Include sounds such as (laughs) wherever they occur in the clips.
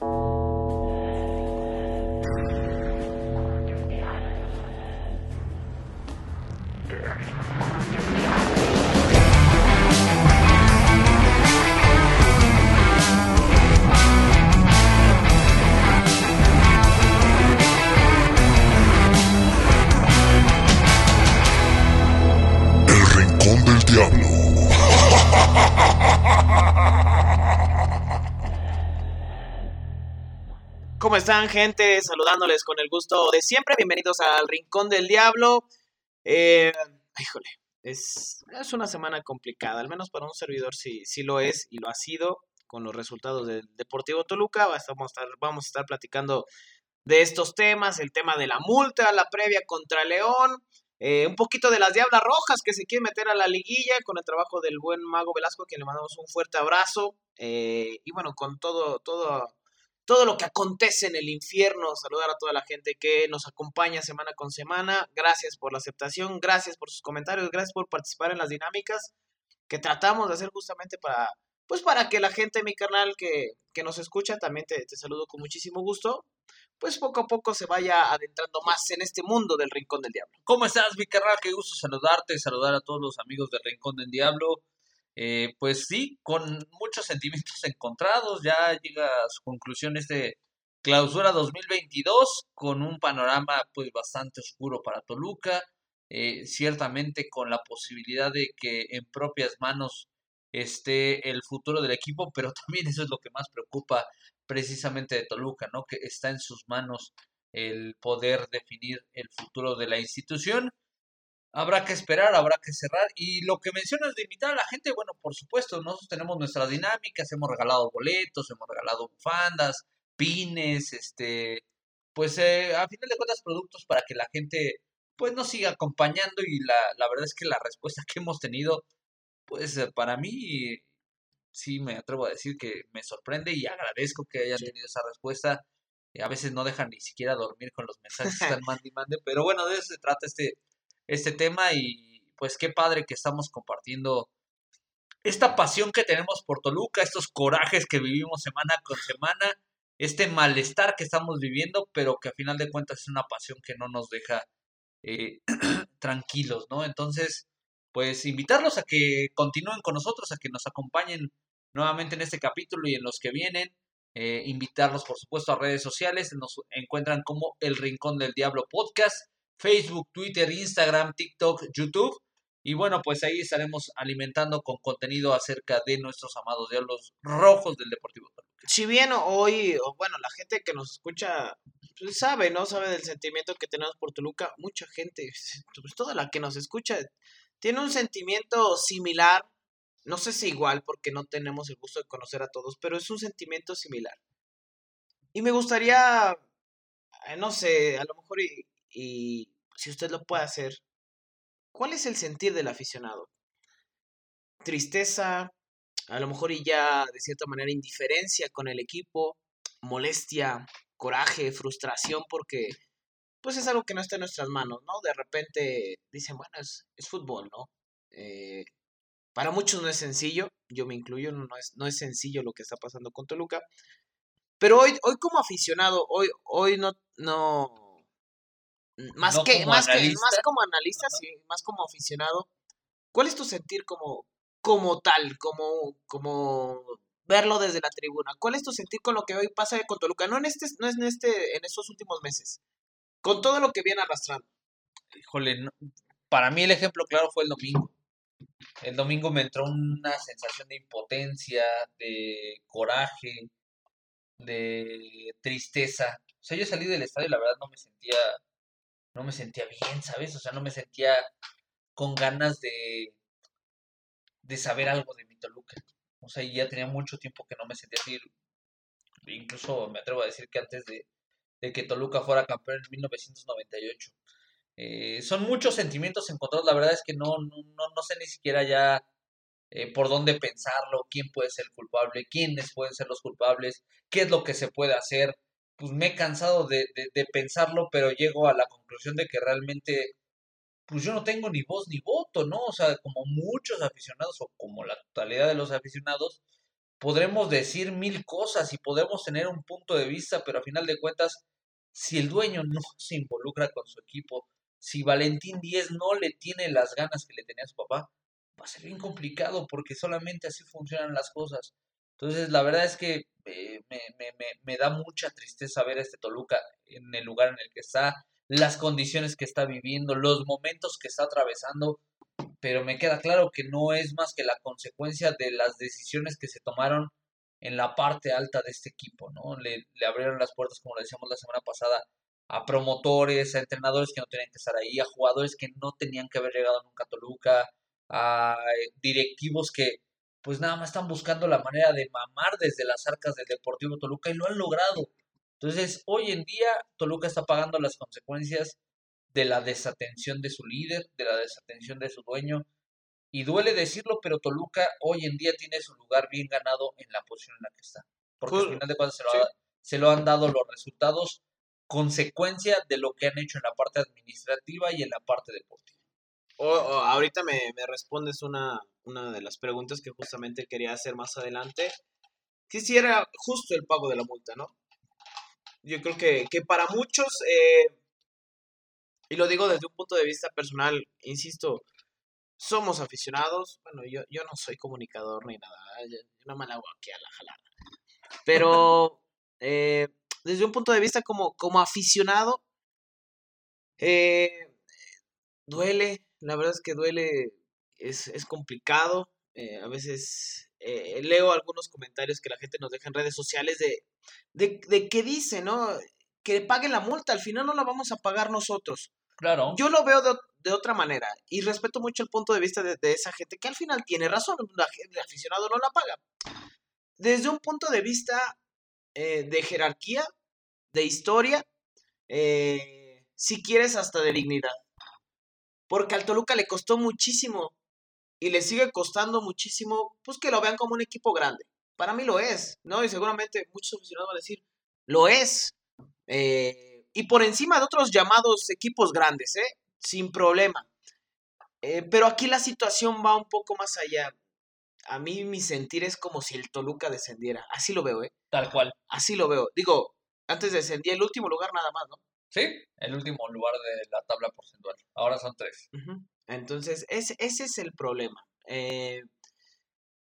El ¿Cómo están, gente? Saludándoles con el gusto de siempre. Bienvenidos al Rincón del Diablo. Eh, híjole, es, es una semana complicada, al menos para un servidor sí, lo es y lo ha sido con los resultados del Deportivo Toluca. Vamos a estar, vamos a estar platicando de estos temas, el tema de la multa, la previa contra León, eh, un poquito de las Diablas Rojas que se quieren meter a la liguilla con el trabajo del buen Mago Velasco, a quien le mandamos un fuerte abrazo. eh, y bueno, con todo, todo, todo lo que acontece en el infierno, saludar a toda la gente que nos acompaña semana con semana. Gracias por la aceptación, gracias por sus comentarios, gracias por participar en las dinámicas que tratamos de hacer justamente para, pues para que la gente, mi canal, que, que nos escucha, también te, te saludo con muchísimo gusto, pues poco a poco se vaya adentrando más en este mundo del Rincón del Diablo. ¿Cómo estás, mi carnal? Qué gusto saludarte, saludar a todos los amigos del Rincón del Diablo. Eh, pues sí, con muchos sentimientos (laughs) encontrados, ya llega a su conclusión este clausura 2022 con un panorama pues bastante oscuro para Toluca, eh, ciertamente con la posibilidad de que en propias manos esté el futuro del equipo, pero (laughs) también eso es lo que más preocupa precisamente de Toluca, ¿no? Que está en sus manos el poder definir el futuro de la institución. Habrá que esperar, habrá que cerrar. Y lo que mencionas de invitar a la gente, bueno, por supuesto, nosotros tenemos nuestras dinámicas, hemos regalado boletos, hemos regalado bufandas, pines, este, pues eh, a final de cuentas productos para que la gente pues nos siga acompañando y la, la verdad es que la respuesta (laughs) que hemos tenido, pues eh, para mí sí me atrevo a decir que me sorprende y agradezco que hayan tenido esa respuesta. A veces no dejan ni siquiera dormir con los mensajes que (laughs) están mande y mande, pero bueno, de eso se trata este, este tema y pues qué padre que estamos compartiendo esta pasión que tenemos por Toluca, estos corajes que vivimos semana con semana, este malestar que estamos viviendo, pero que a final de cuentas es una pasión que no nos deja eh, (clears throat) tranquilos, ¿no? Entonces, pues invitarlos a que continúen con nosotros, a que nos acompañen nuevamente en este capítulo y en los que vienen. Eh, invitarlos, por supuesto, a redes sociales. Nos encuentran como El Rincón del Diablo Podcast, Facebook, Twitter, Instagram, TikTok, YouTube. Y bueno, pues ahí estaremos alimentando con contenido acerca de nuestros amados diablos rojos del Deportivo Toluca. Si bien hoy, o bueno, la gente que nos escucha pues, sabe, ¿no? Sabe del sentimiento que tenemos por Toluca. Mucha gente, pues toda la que nos escucha, tiene un sentimiento similar. No sé si igual, porque no tenemos el gusto de conocer a todos, pero es un sentimiento similar. Y me gustaría, eh, no sé, a lo mejor y si usted lo puede hacer, ¿cuál es el sentir del aficionado? Tristeza, a lo mejor y ya de cierta manera indiferencia con el equipo, molestia, coraje, frustración, porque pues es algo que no está en nuestras manos, ¿no? De repente dicen, bueno, es, es fútbol, ¿no? Eh, para muchos no es sencillo, yo me incluyo, no, no es, no es sencillo lo que está pasando con Toluca, pero hoy, hoy como aficionado, hoy, hoy no, no, más No que, más que, más como analista, sí, más como aficionado, ¿cuál es tu sentir como, como tal, como, como verlo desde la tribuna? ¿Cuál es tu sentir con lo que hoy pasa con Toluca? No en este, no es en este, en estos últimos meses, con todo lo que viene arrastrando. Híjole, no- para mí el ejemplo claro fue el domingo. El domingo me entró una sensación de impotencia, de coraje, de tristeza. O sea, yo salí del estadio y la verdad no me sentía, no me sentía bien, ¿sabes? O sea, no me sentía con ganas de, de saber algo de mi Toluca. O sea, ya tenía mucho tiempo que no me sentía así. Incluso me atrevo a decir que antes de, de que Toluca fuera campeón en 1998. Eh, son muchos sentimientos encontrados. La verdad es que no, no, no, no sé ni siquiera ya eh, por dónde pensarlo, quién puede ser el culpable, quiénes pueden ser los culpables, qué es lo que se puede hacer. Pues me he cansado de, de, de pensarlo, pero llego a la conclusión de que realmente, pues yo no tengo ni voz ni voto, ¿no? O sea, como muchos aficionados o como la totalidad de los aficionados, podremos decir mil cosas y podemos tener un punto de vista, pero a final de cuentas, si el dueño no (laughs) se involucra con su equipo, si Valentín Díez no le tiene las ganas que le tenía a su papá, va a ser bien complicado porque solamente así funcionan las cosas. Entonces, la verdad es que eh, me, me, me, me, da mucha tristeza ver a este Toluca en el lugar en el que está, las condiciones que está viviendo, los momentos que está atravesando, pero me queda claro que no es más que la consecuencia de las decisiones que se tomaron en la parte alta de este equipo, ¿no? Le, le abrieron las puertas, como le decíamos la semana pasada, a promotores, a entrenadores que no tenían que estar ahí, a jugadores que no tenían que haber llegado nunca a Toluca, a eh, directivos que pues nada más están buscando la manera de mamar desde las arcas del Deportivo Toluca y lo han logrado. Entonces, hoy en día Toluca está pagando las consecuencias de la desatención de su líder, de la desatención de su dueño. Y duele decirlo, pero Toluca hoy en día tiene su lugar bien ganado en la posición en la que está. Porque al final de cuentas se lo, se lo han dado los resultados consecuencia de lo que han hecho en la parte administrativa y en la parte deportiva. Ahorita me, me respondes una, una de las preguntas que justamente quería hacer más adelante. Quisiera justo el pago de la multa, ¿no? Yo creo que, que para muchos, eh, y lo digo desde un punto de vista personal, insisto, somos aficionados. Bueno, yo, yo no soy comunicador ni nada, yo, no me la hago aquí a la jalada. Pero (laughs) eh, desde un punto de vista como, como aficionado, eh, duele, la verdad es que duele es, es complicado. Eh, a veces eh, leo algunos comentarios que la gente nos deja en redes sociales de, de, de que dice, ¿no? Que paguen la multa, al final no la vamos a pagar nosotros. Claro. Yo lo veo de, de otra manera y respeto mucho el punto de vista de, de, esa gente que al final tiene razón, la, el aficionado no la paga. Desde un punto de vista eh, de jerarquía, de historia, eh, si quieres hasta de dignidad. Porque al Toluca le costó muchísimo y le sigue costando muchísimo, pues que lo vean como un equipo grande. Para mí lo es, ¿no? Y seguramente muchos aficionados van a decir, lo es. Eh, y por encima de otros llamados equipos grandes, ¿eh? Sin problema. Eh, pero aquí la situación va un poco más allá. A mí mi sentir es como si el Toluca descendiera. Así lo veo, ¿eh? Tal cual. Así lo veo. Digo, antes descendía el último lugar nada más, ¿no? Sí, el último lugar de la tabla porcentual. Ahora son tres. Entonces, ese, ese es el problema. Eh,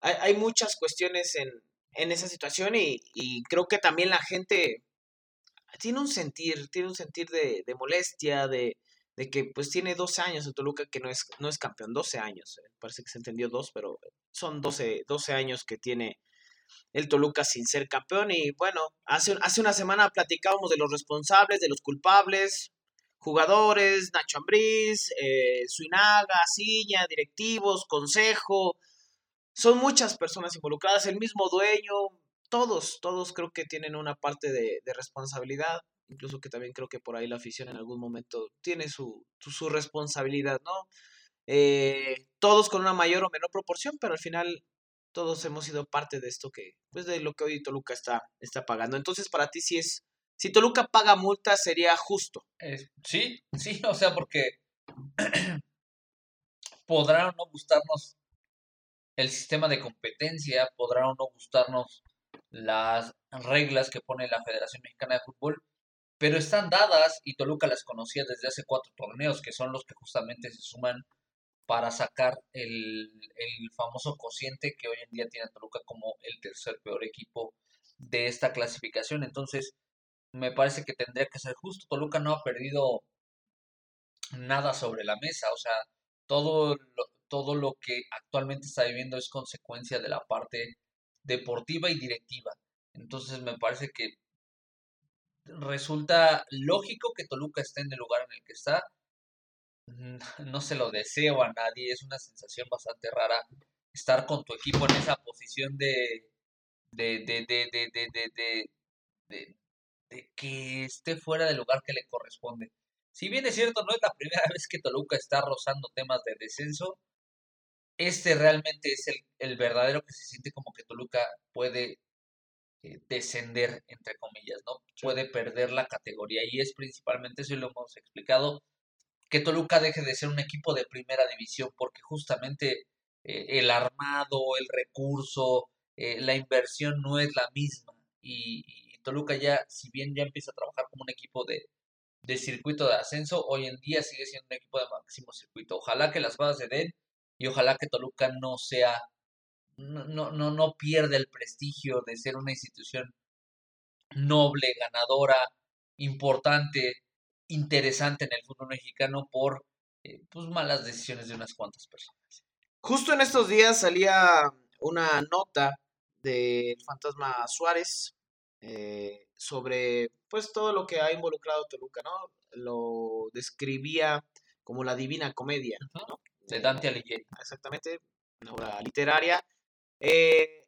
hay, hay, muchas cuestiones en, en esa situación y, y, creo que también la gente tiene un sentir, tiene un sentir de, de molestia, de, de, que pues tiene 12 años en Toluca que no es, no es campeón, 12 años, eh, parece que se entendió dos, pero son 12, 12 años que tiene el Toluca sin ser campeón y bueno, hace, hace una semana platicábamos de los responsables, de los culpables, jugadores, Nacho Ambriz, eh, Suinaga, Ciña, directivos, consejo, son muchas personas involucradas, el mismo dueño, todos, todos creo que tienen una parte de, de, responsabilidad, incluso que también creo que por ahí la afición en algún momento tiene su, su, su responsabilidad, ¿no? Eh, todos con una mayor o menor proporción, pero al final todos hemos sido parte de esto que, pues de lo que hoy Toluca está, está pagando. Entonces, para ti sí es, si Toluca paga multa, sería justo. Sí, sí, o sea, porque (clears throat) podrá o no gustarnos el sistema de competencia, podrá o no gustarnos las reglas que pone la Federación Mexicana de Fútbol, pero están dadas y Toluca las conocía desde hace cuatro torneos, que son los que justamente se suman para sacar el, el famoso cociente que hoy en día tiene Toluca como el tercer peor equipo de esta clasificación. Entonces, me parece que tendría que ser justo. Toluca no ha perdido nada sobre la mesa, o sea, todo todo lo que actualmente está viviendo es consecuencia de la parte deportiva y directiva. Entonces me parece que resulta lógico que Toluca esté en el lugar en el que está. (laughs) No se lo deseo a nadie, es una sensación bastante rara estar con tu equipo en esa posición de, de, de, de, de, de, de, de de que esté fuera del lugar que le corresponde. Si bien es cierto, no es la primera (laughs) vez que Toluca está rozando temas de descenso, este realmente es el, el verdadero que se siente como que Toluca puede eh, descender, entre comillas, ¿no? Puede perder la categoría y es principalmente, eso lo hemos explicado, que Toluca deje de ser un equipo de primera división porque justamente eh, el armado, el recurso, eh, la inversión no es la misma. Y, Toluca ya, si bien ya empieza a trabajar como un equipo de, de circuito de ascenso, hoy en día sigue siendo un equipo de máximo circuito. Ojalá que las cosas se den y ojalá que Toluca no sea, no, no, no pierda el prestigio de ser una institución noble, ganadora, importante, interesante en el fútbol mexicano por eh, pues malas decisiones de unas cuantas personas. Justo en estos días salía una nota del fantasma Suárez eh, sobre pues todo lo que ha involucrado Toluca, ¿no? Lo describía como la divina comedia, ¿no? De Dante Alighieri. Exactamente, una obra literaria. Eh,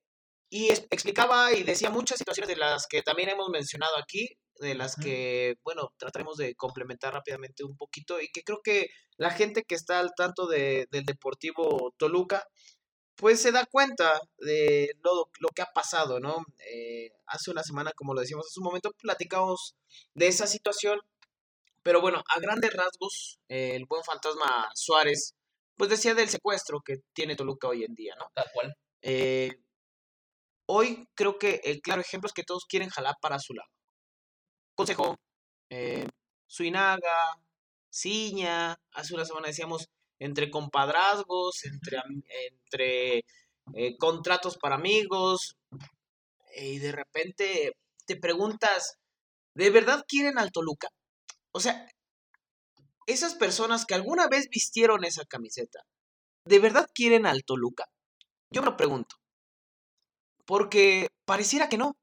y explicaba y decía muchas situaciones de las que también hemos mencionado aquí, de las que, bueno, trataremos de complementar rápidamente un poquito y que creo que la gente que está al tanto de, del Deportivo Toluca, pues se da cuenta de lo, lo que ha pasado, ¿no? Eh, hace una semana, como lo decíamos hace un momento, platicamos de esa situación, pero bueno, a grandes rasgos, eh, el buen fantasma Suárez, pues decía del secuestro que tiene Toluca hoy en día, ¿no? Tal cual. Eh, hoy creo que el claro ejemplo es que todos quieren jalar para su lado. Consejo, eh, Suinaga, Ciña, hace una semana decíamos entre compadrazgos, entre, entre eh, contratos para amigos, y de repente te preguntas, ¿de verdad quieren al Toluca? O sea, esas personas que alguna vez vistieron esa camiseta, ¿de verdad quieren al Toluca? Yo me lo pregunto. Porque pareciera que no.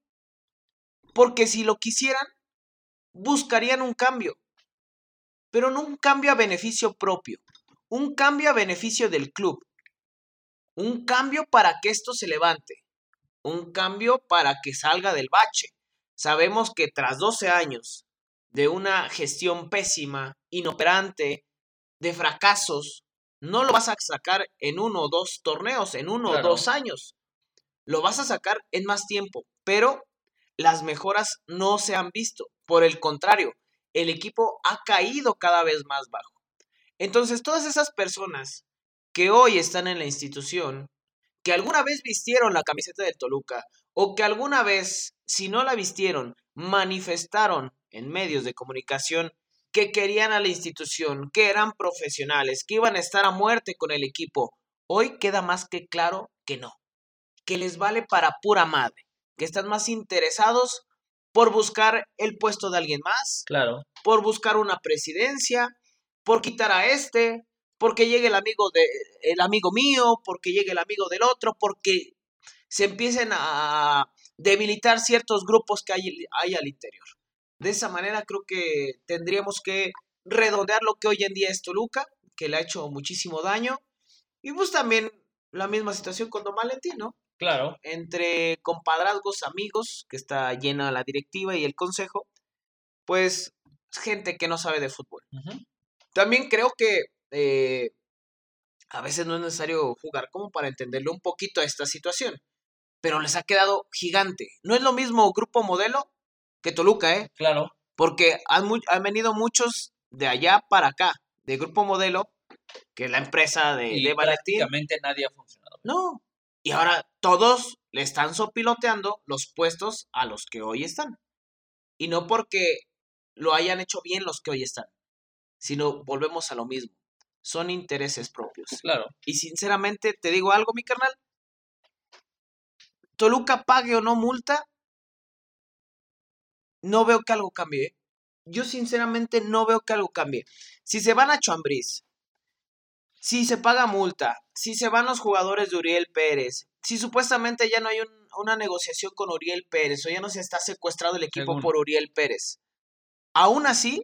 Porque si lo quisieran, buscarían un cambio, pero no un cambio a beneficio propio, un cambio a beneficio del club, un cambio para que esto se levante, un cambio para que salga del bache. Sabemos que tras 12 años de una gestión pésima, inoperante, de fracasos, no lo vas a sacar en uno o dos torneos, en uno o dos años. Lo vas a sacar en más tiempo, pero las mejoras no se han visto. Por el contrario, el equipo ha caído cada vez más bajo. Entonces, todas esas personas que hoy están en la institución, que alguna vez vistieron la camiseta del Toluca, o que alguna vez, si no la vistieron, manifestaron en medios de comunicación que querían a la institución, que eran profesionales, que iban a estar a muerte con el equipo, hoy queda más que claro que no, que les vale para pura madre, que están más interesados por buscar el puesto de alguien más, claro. por buscar una presidencia, por quitar a este, porque llegue el amigo de el amigo mío, porque llegue el amigo del otro, porque se empiecen a debilitar ciertos grupos que hay, hay al interior. De esa manera creo que tendríamos que redondear lo que hoy en día es Toluca, que le ha hecho muchísimo daño, y pues también la misma situación con Don Valentín, ¿no? Claro. Entre compadrazgos, amigos, que está llena la directiva y el consejo, pues gente que no sabe de fútbol. También creo que eh, a veces no es necesario jugar como para entenderle un poquito a esta situación, pero les ha quedado gigante. No es lo mismo Grupo Modelo que Toluca, ¿eh? Claro. Porque han, han venido muchos de allá para acá, de Grupo Modelo, que es la empresa de, Y de Valentín. prácticamente nadie ha funcionado. No. Y ahora todos le están sopiloteando los puestos a los que hoy están. Y no porque lo hayan hecho bien los que hoy están, sino volvemos a lo mismo. Son intereses propios. (laughs) Claro. Y sinceramente, te digo algo, mi carnal. Toluca pague o no multa, no veo que algo cambie. ¿eh? Yo sinceramente no veo que algo cambie. Si se van a Chambriz, si se paga multa, si se van los jugadores de Uriel Pérez, si supuestamente ya no hay un- una negociación con Uriel Pérez o ya no se está secuestrado el equipo Según. por Uriel Pérez, aún así,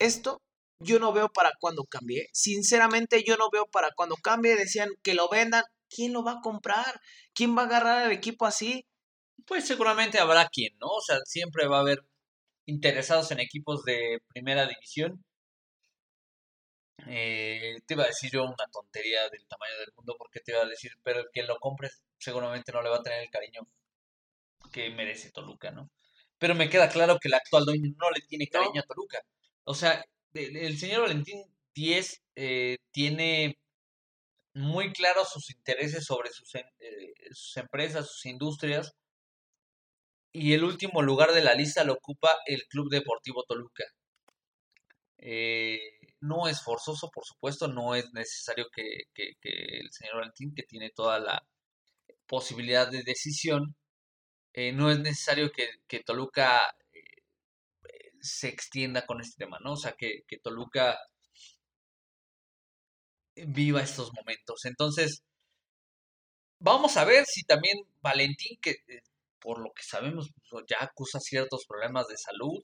esto yo no veo para cuando cambie. Sinceramente, yo no veo para cuando cambie. Decían que lo vendan. ¿Quién lo va a comprar? ¿Quién va a agarrar al equipo así? Pues seguramente habrá quien, ¿no? O sea, siempre va a haber interesados en equipos de primera división. Eh, te iba a decir yo una tontería del tamaño del mundo, porque te iba a decir, pero el que lo compre seguramente no le va a tener el cariño que merece Toluca, ¿no? Pero me queda claro que el actual dueño no le tiene cariño a Toluca. O sea, el, señor Valentín Díez eh, tiene muy claros sus intereses sobre sus, eh, sus empresas, sus industrias. Y el último lugar de la lista lo ocupa el Club Deportivo Toluca. Eh, no es forzoso, por supuesto, no es necesario que, el señor Valentín, que tiene toda la posibilidad de decisión, eh, no es necesario que, Toluca se extienda con este tema, ¿no? O sea, que, que Toluca viva estos momentos. Entonces, vamos a ver si también Valentín, que eh, por lo que sabemos pues, ya acusa ciertos problemas de salud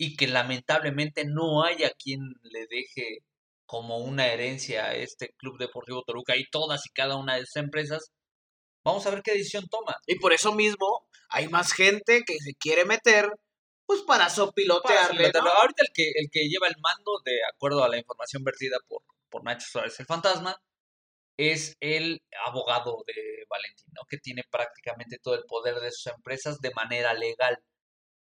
y que lamentablemente no haya quien le deje como una herencia a este Club Deportivo Toluca y todas y cada una de esas empresas, vamos a ver qué decisión toma. Y por eso mismo hay más gente que se quiere meter pues para sopilotearle. Ahorita el que, el que lleva el mando, de acuerdo a la información vertida por por Nacho Suárez el Fantasma, es el abogado de Valentín, que tiene prácticamente todo el poder de sus empresas de manera legal.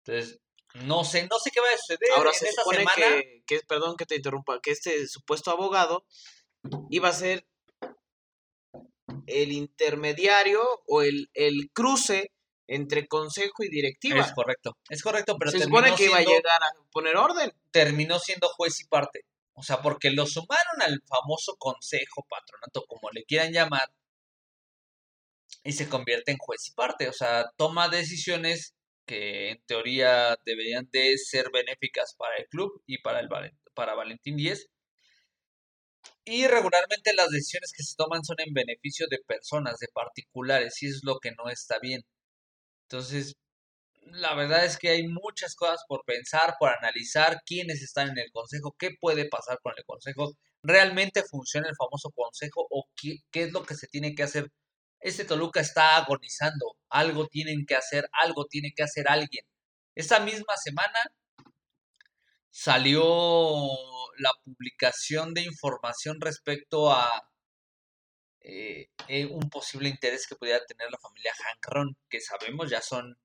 Entonces, no sé, no sé qué va a suceder Ahora en esta semana. Que, perdón que te interrumpa, que este supuesto abogado iba a ser el intermediario o el, el cruce entre consejo y directiva. Es correcto, es correcto, pero se supone que iba a llegar a poner orden. Terminó siendo juez y parte. O sea, porque lo sumaron al famoso consejo, patronato, como le quieran llamar, y se convierte en juez y parte. O sea, toma decisiones que en teoría deberían de ser benéficas para el club y para, el, para Valentín Díez. Y regularmente las decisiones que se toman son en beneficio de personas, de particulares, y es lo que no está bien. Entonces, la verdad es que hay muchas cosas por pensar, por analizar, quiénes están en el consejo, qué puede pasar con el consejo, realmente funciona el famoso consejo o qué, es lo que se tiene que hacer. Este Toluca está agonizando, algo tienen que hacer, algo tiene que hacer alguien. Esta misma semana salió la publicación de información respecto a eh, eh, un posible interés que pudiera tener la familia Hankron, que sabemos ya son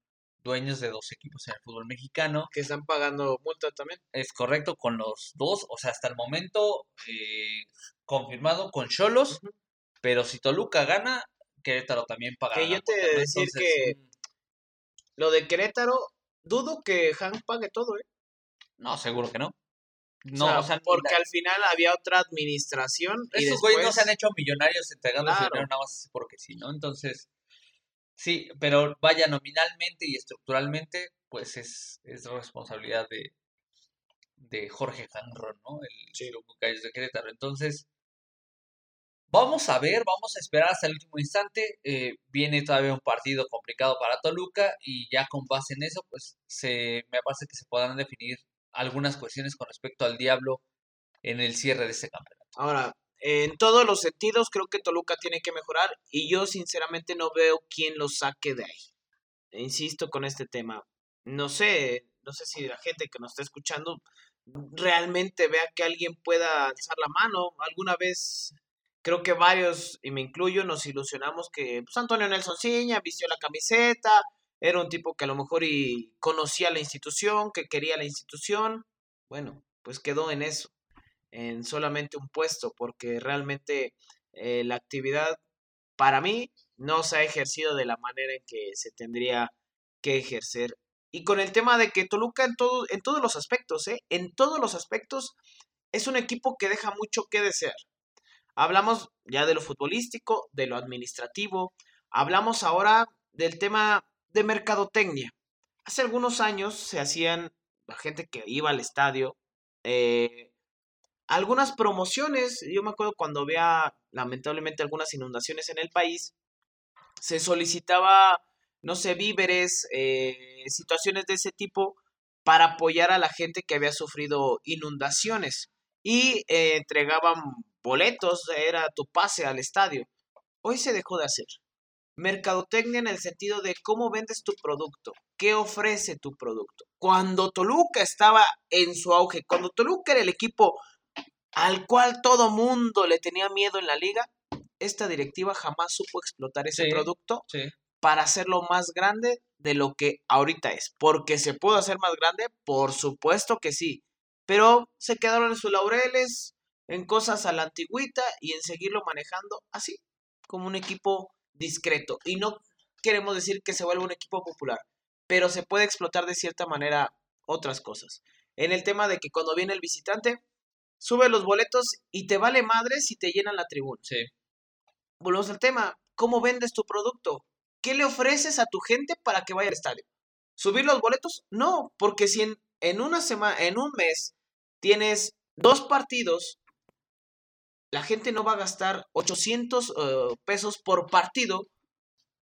dueños de dos equipos en el fútbol mexicano. Que están pagando multa también. Es correcto, con los dos, o sea, hasta el momento eh, confirmado con Cholos, pero si Toluca gana, Querétaro también paga. Que yo te he decir que mm, lo de Querétaro, dudo que Hank pague todo, ¿eh? No, seguro que no. No, o sea, porque al final había otra administración. Estos güeyes no se han hecho millonarios entregando dinero nada más porque sí, ¿no? Entonces, Sí, pero vaya nominalmente y estructuralmente, pues es, es responsabilidad de, de Jorge Hanron, ¿no? El sí. de Querétaro. Entonces, vamos a ver, vamos a esperar hasta el último instante. Eh, viene todavía un partido complicado para Toluca y ya con base en eso, pues se, me parece que se podrán definir algunas cuestiones con respecto al Diablo en el cierre de este campeonato. Ahora, en todos los sentidos creo que Toluca tiene que mejorar y yo sinceramente no veo quién lo saque de ahí. Insisto con este tema. No sé, no sé si la gente que nos está escuchando realmente vea que alguien pueda alzar la mano. Alguna vez creo que varios, y me incluyo, nos ilusionamos que pues, Antonio Nelson Ciña vistió la camiseta, era un tipo que a lo mejor y conocía la institución, que quería la institución. Bueno, pues quedó en eso en solamente un puesto, porque realmente eh, la actividad para mí no se ha ejercido de la manera en que se tendría que ejercer. Y con el tema de que Toluca en, todo, en todos los aspectos, ¿eh? en todos los aspectos, es un equipo que deja mucho que desear. Hablamos ya de lo futbolístico, de lo administrativo, hablamos ahora del tema de mercadotecnia. Hace algunos años se hacían, la gente que iba al estadio, eh, algunas promociones, yo me acuerdo cuando había lamentablemente algunas inundaciones en el país, se solicitaba, no sé, víveres, eh, situaciones de ese tipo para apoyar a la gente que había sufrido inundaciones y eh, entregaban boletos, era tu pase al estadio. Hoy se dejó de hacer. Mercadotecnia en el sentido de cómo vendes tu producto, qué ofrece tu producto. Cuando Toluca estaba en su auge, cuando Toluca era el equipo al cual todo mundo le tenía miedo en la liga, esta directiva jamás supo explotar ese producto para hacerlo más grande de lo que ahorita es. Porque se pudo hacer más grande, por supuesto que sí. Pero se quedaron en sus laureles, en cosas a la antigüita y en seguirlo manejando así, como un equipo discreto. Y no queremos decir que se vuelva un equipo popular, pero se puede explotar de cierta manera otras cosas. En el tema de que cuando viene el visitante, sube los boletos y te vale madre si te llenan la tribuna. Sí. Volvemos al tema, ¿cómo vendes tu producto? ¿Qué le ofreces a tu gente para que vaya al estadio? ¿Subir los boletos? No, porque si en, en una semana, en un mes, tienes dos partidos, la gente no va a gastar 800 eh, pesos por partido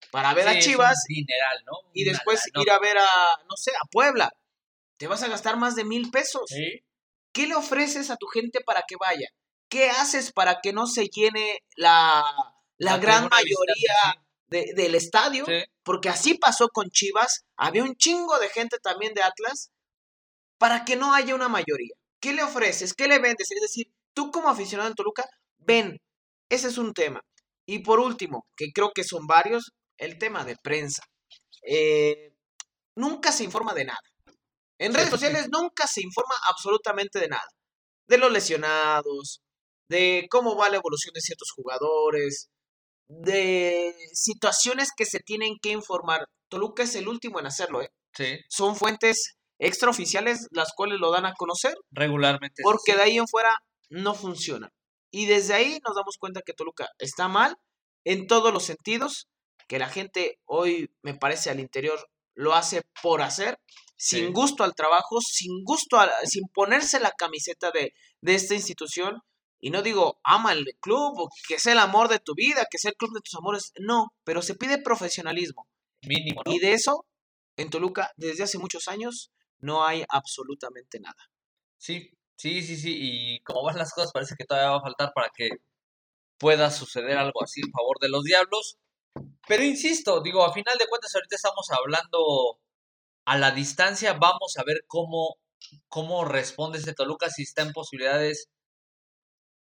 para ver a Chivas dineral, ¿no? y después ir a ver a, no sé, a Puebla. Te vas a gastar más de mil pesos. ¿Qué le ofreces a tu gente para que vaya? ¿Qué haces para que no se llene la, la, gran mayoría del estadio? Porque así pasó con Chivas. Había un chingo de gente también de Atlas para que no haya una mayoría. ¿Qué le ofreces? ¿Qué le vendes? Es decir, tú como aficionado en Toluca, ven, ese es un tema. Y por último, que creo que son varios, el tema de prensa. Eh, nunca se informa de nada. En redes sociales nunca se informa absolutamente de nada. De los lesionados, de cómo va la evolución de ciertos jugadores, de situaciones que se tienen que informar. Toluca es el último en hacerlo, ¿eh? Sí. Son fuentes extraoficiales las cuales lo dan a conocer. Regularmente. Porque de ahí en fuera no funciona. Y desde ahí nos damos cuenta que Toluca está mal en todos los sentidos, que la gente hoy, me parece, al interior lo hace por hacer, sin gusto al trabajo, sin gusto, sin ponerse la camiseta de, de esta institución. Y no digo, ama el club, o que sea el amor de tu vida, que sea el club de tus amores. No, pero se pide profesionalismo. Mínimo. Y de eso, en Toluca, desde hace muchos años, no hay absolutamente nada. Sí, sí, sí, sí. Y como van las cosas, parece que todavía va a faltar para que pueda suceder algo así en favor de los diablos. Pero insisto, digo, a final de cuentas, ahorita estamos hablando a la distancia. Vamos a ver cómo, cómo responde este Toluca, si está en posibilidades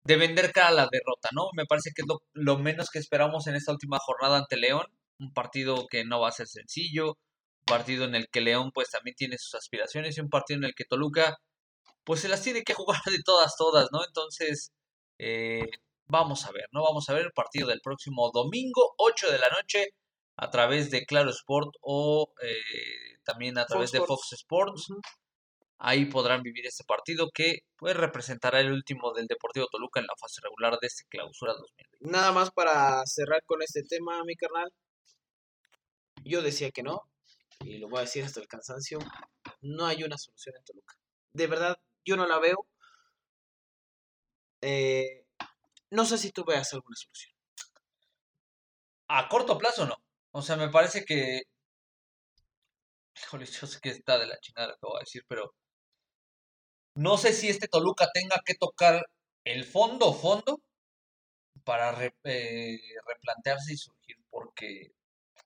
de vender cara a la derrota, ¿no? Me parece que es lo, lo menos que esperamos en esta última jornada ante León. Un partido que no va a ser sencillo, un partido en el que León pues también tiene sus aspiraciones y un partido en el que Toluca pues se las tiene que jugar de todas, todas, ¿no? Entonces, eh, vamos a ver, ¿no? Vamos a ver el partido del próximo domingo, 8 de la noche, a través de Claro Sport o eh, también a través de Fox Sports. Ahí podrán vivir este partido que pues, representará el último del Deportivo Toluca en la fase regular de este clausura 2020. Nada más para cerrar con este tema, mi carnal. Yo decía que no, y lo voy a decir hasta el cansancio. No hay una solución en Toluca. De verdad, yo no la veo. Eh, no sé si tú veas alguna solución. A corto plazo no. O sea, me parece que. Híjole, yo sé que está de la chingada lo que voy a decir, pero no sé si este Toluca tenga que tocar el fondo, fondo, para eh, replantearse y surgir, porque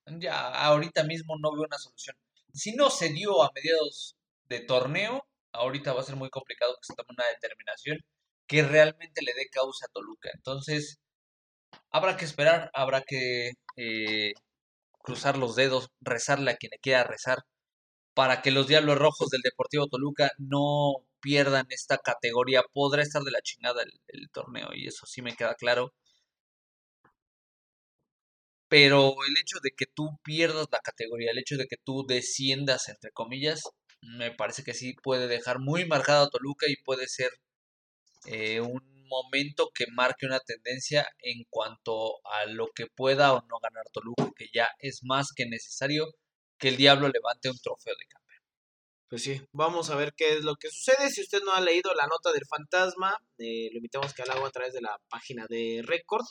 ya ahorita mismo no veo una solución. Si no se dio a mediados de torneo, ahorita va a ser muy complicado que se tome una determinación que realmente le dé causa a Toluca. Entonces, habrá que esperar, habrá que eh, cruzar los dedos, rezarle a quien le quiera rezar, para que los Diablos Rojos del Deportivo Toluca no pierdan esta categoría. Podrá estar de la chingada el, torneo y eso sí me queda claro. Pero el hecho de que tú pierdas la categoría, el hecho de que tú desciendas, entre comillas, me parece que sí puede dejar muy marcado a Toluca y puede ser eh, un momento que marque una tendencia en cuanto a lo que pueda o no ganar Toluca, que ya es más que necesario que el Diablo levante un trofeo de campeón. Pues sí, vamos a ver qué es lo que sucede. Si usted no ha leído la nota del fantasma, eh, lo invitamos que haga a través de la página de Record,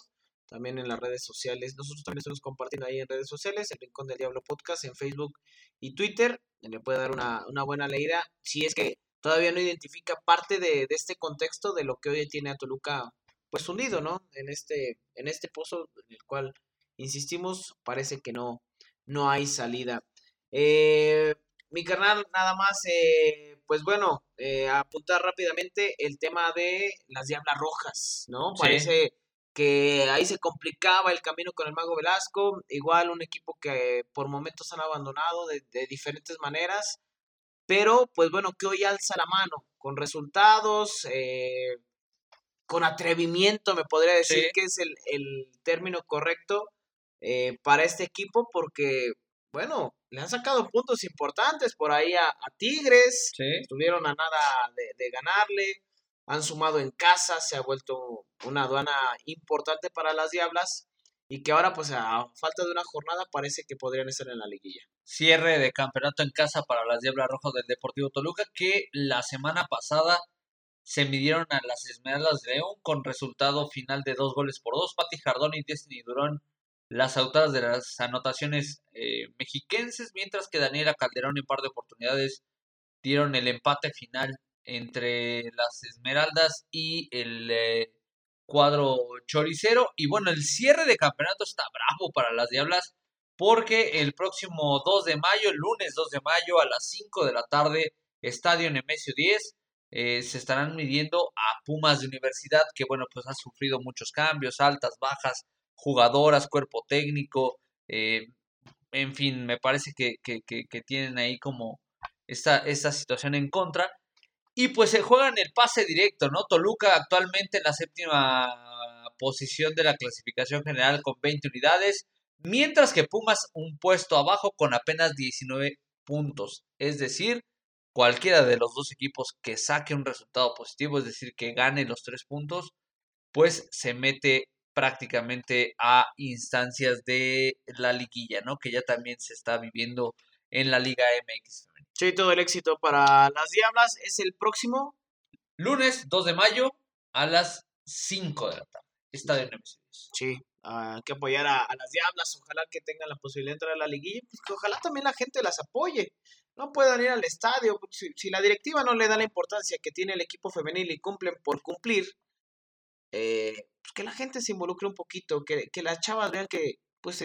también en las redes sociales. Nosotros también estamos compartiendo ahí en redes sociales, el Rincón del Diablo Podcast en Facebook y Twitter. Le puede dar una, una buena leída. Si es que todavía no identifica parte de, de, este contexto de lo que hoy tiene a Toluca pues hundido, ¿no? En este, en este pozo en el cual, insistimos, parece que no, no hay salida. Eh, mi carnal, nada más, eh, pues bueno, eh, apuntar rápidamente el tema de las Diablas Rojas, ¿no? Parece que ahí se complicaba el camino con el Mago Velasco, igual un equipo que por momentos han abandonado de, de diferentes maneras, pero pues bueno, que hoy alza la mano con resultados, con atrevimiento, me podría decir que es el, término correcto eh, para este equipo, porque, bueno, le han sacado puntos importantes por ahí a, Tigres, estuvieron a nada de, ganarle, han sumado en casa, se ha vuelto una aduana importante para las Diablas y que ahora pues a falta de una jornada parece que podrían estar en la liguilla. Cierre de campeonato en casa para las Diablas Rojas del Deportivo Toluca que la semana pasada se midieron a las Esmeraldas de León con resultado final de dos goles por dos. Pati Jardón y Destiny Durón las autoras de las anotaciones eh, mexiquenses, mientras que Daniela Calderón en par de oportunidades dieron el empate final entre las Esmeraldas y el eh, cuadro choricero. Y bueno, el cierre de campeonato está bravo para las Diablas porque el próximo 2 de mayo, el lunes 2 de mayo a las 5 de la tarde, Estadio Nemesio 10, eh, se estarán midiendo a Pumas de Universidad, que bueno, pues ha sufrido muchos cambios, altas, bajas, jugadoras, cuerpo técnico, eh, en fin, me parece que, tienen ahí como esta, esta situación en contra. Y pues se juegan el pase directo, ¿no? Toluca actualmente en la séptima posición de la clasificación general con 20 unidades, mientras que Pumas un puesto abajo con apenas 19 puntos. Es decir, cualquiera de los dos equipos que saque un resultado positivo, es decir, que gane los tres puntos, pues se mete prácticamente a instancias de la liguilla, ¿no? Que ya también se está viviendo en la Liga MX. Sí, todo el éxito para las Diablas. Es el próximo lunes 2 de mayo a las 5 de la tarde. Estadio Sí, hay que apoyar a, las Diablas. Ojalá que tengan la posibilidad de entrar a la liguilla. Pues que ojalá también la gente las apoye. No puedan ir al estadio. Si, si, la directiva no le da la importancia que tiene el equipo femenil y cumplen por cumplir, eh, pues que la gente se involucre un poquito, que, que las chavas vean que pues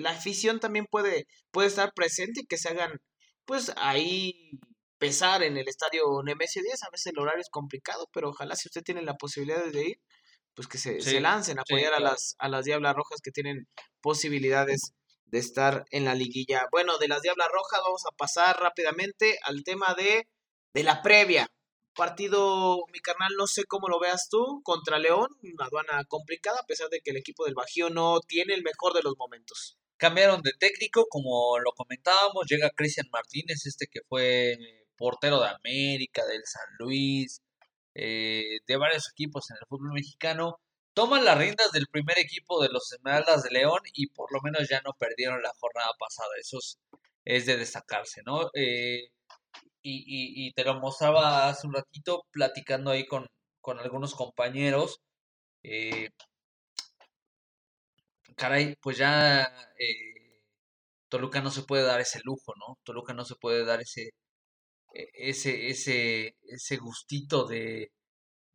la afición también puede, puede estar presente y que se hagan pues ahí pesar en el estadio Nemesio 10. A veces el horario es complicado, pero ojalá si usted tiene la posibilidad de ir, pues que se, se lancen a apoyar a, las, a las Diablas Rojas que tienen posibilidades de estar en la liguilla. Bueno, de las Diablas Rojas vamos a pasar rápidamente al tema de, de la previa. Partido, mi carnal, no sé cómo lo veas tú, contra León, una aduana complicada, a pesar de que el equipo del Bajío no tiene el mejor de los momentos. Cambiaron de técnico, como lo comentábamos, llega Cristian Martínez, este que fue portero de América, del San Luis, eh, de varios equipos en el fútbol mexicano. Toman las riendas del primer equipo de los Esmeraldas de León y por lo menos ya no perdieron la jornada pasada. Eso es, de destacarse, ¿no? Eh, y, te lo mostraba hace un ratito platicando ahí con, algunos compañeros. Eh, caray, pues ya eh, Toluca no se puede dar ese lujo, ¿no? Toluca no se puede dar ese, e, ese, ese, ese gustito de,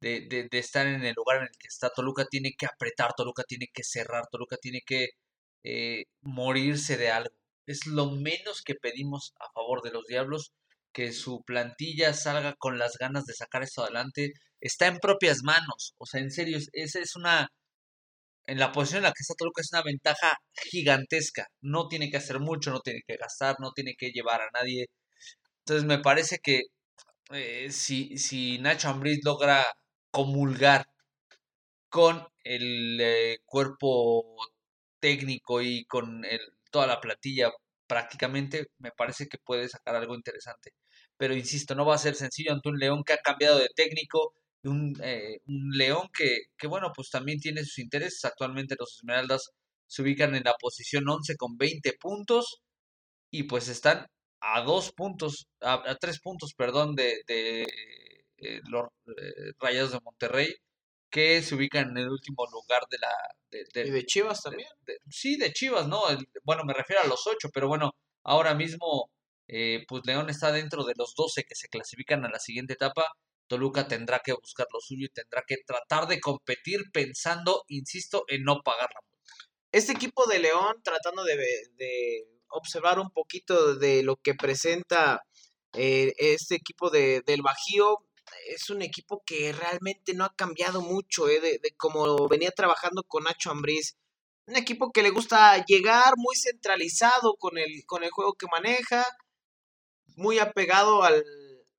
de, de, estar en el lugar en el que está. Toluca tiene que apretar, Toluca tiene que cerrar, Toluca tiene que eh, morirse de algo. Es lo menos que pedimos a favor de los Diablos que su plantilla salga con las ganas de sacar esto adelante, está en propias manos. O sea, en serio, esa es una... En la posición en la que está Toluca es una ventaja gigantesca. No tiene que hacer mucho, no tiene que gastar, no tiene que llevar a nadie. Entonces me parece que eh, si, si Nacho Ambriz logra comulgar con el eh, cuerpo técnico y con el, toda la plantilla prácticamente, me parece que puede sacar algo interesante pero insisto, no va a ser sencillo ante un León que ha cambiado de técnico, un, eh, un León que, que, bueno, pues también tiene sus intereses. Actualmente los Esmeraldas se ubican en la posición 11 con 20 puntos y pues están a dos puntos, a, tres puntos, perdón, de, de eh, los eh, Rayados de Monterrey que se ubican en el último lugar de la... De, ¿Y de Chivas también? sí, de Chivas, ¿no? bueno, me refiero a los ocho, pero bueno, ahora mismo eh, pues León está dentro de los 12 que se clasifican a la siguiente etapa. Toluca tendrá que buscar lo suyo y tendrá que tratar de competir pensando, insisto, en no pagar la. Este equipo de León, tratando de, observar un poquito de lo que presenta eh, este equipo de, del Bajío, es un equipo que realmente no ha cambiado mucho eh, de, de como venía trabajando con Nacho Ambriz. Un equipo que le gusta llegar muy centralizado con el, con el juego que maneja, muy apegado al,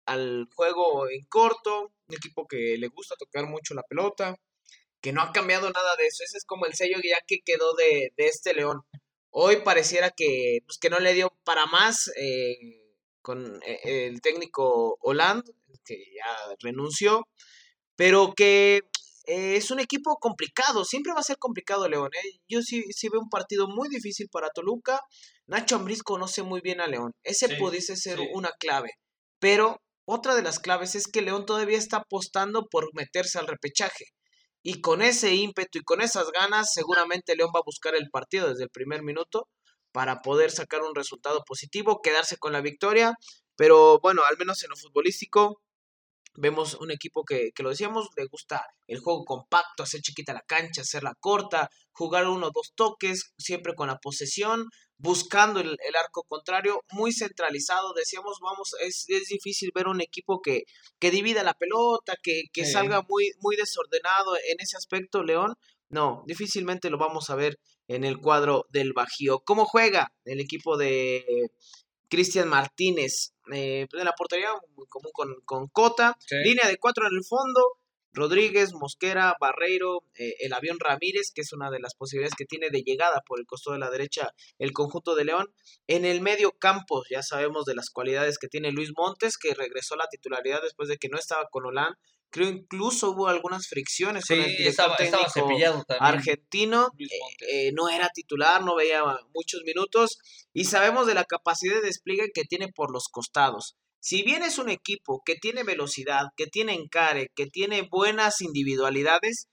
al juego en corto, un equipo que le gusta tocar mucho la pelota, que no ha cambiado nada de eso. Ese es como el sello ya que quedó de, de este León. Hoy pareciera que, pues, que no le dio para más eh, con eh, el técnico Hollande, que ya renunció, pero que eh, es un equipo complicado, siempre va a ser complicado León. Yo sí, sí veo un partido muy difícil para Toluca. Nacho Ambriz conoce muy bien a León. Ese pudiese ser una clave. Pero otra de las claves es que León todavía está apostando por meterse al repechaje. Y con ese ímpetu y con esas ganas, seguramente León va a buscar el partido desde el primer minuto para poder sacar un resultado positivo, quedarse con la victoria. Pero bueno, al menos en lo futbolístico, Vemos un equipo que, que, lo decíamos, le gusta el juego compacto, hacer chiquita la cancha, hacerla corta, jugar uno o dos toques, siempre con la posesión, buscando el, arco contrario, muy centralizado. Decíamos, vamos, es, es difícil ver un equipo que, que divida la pelota, que, que salga muy, muy desordenado en ese aspecto, León. No, difícilmente lo vamos a ver en el cuadro del Bajío. ¿Cómo juega el equipo de Cristian Martínez. Eh, en la portería muy común con, Cota. Línea de cuatro en el fondo. Rodríguez, Mosquera, Barreiro, eh, el avión Ramírez, que es una de las posibilidades que tiene de llegada por el costado de la derecha el conjunto de León. En el medio campo, ya sabemos de las cualidades que tiene Luis Montes, que regresó a la titularidad después de que no estaba con Holán. Creo incluso hubo algunas fricciones con el director técnico argentino. Eh, no era titular, no veía muchos minutos. Y sabemos de la capacidad de despliegue que tiene por los costados. Si bien es un equipo que tiene velocidad, que tiene encare, que tiene buenas individualidades,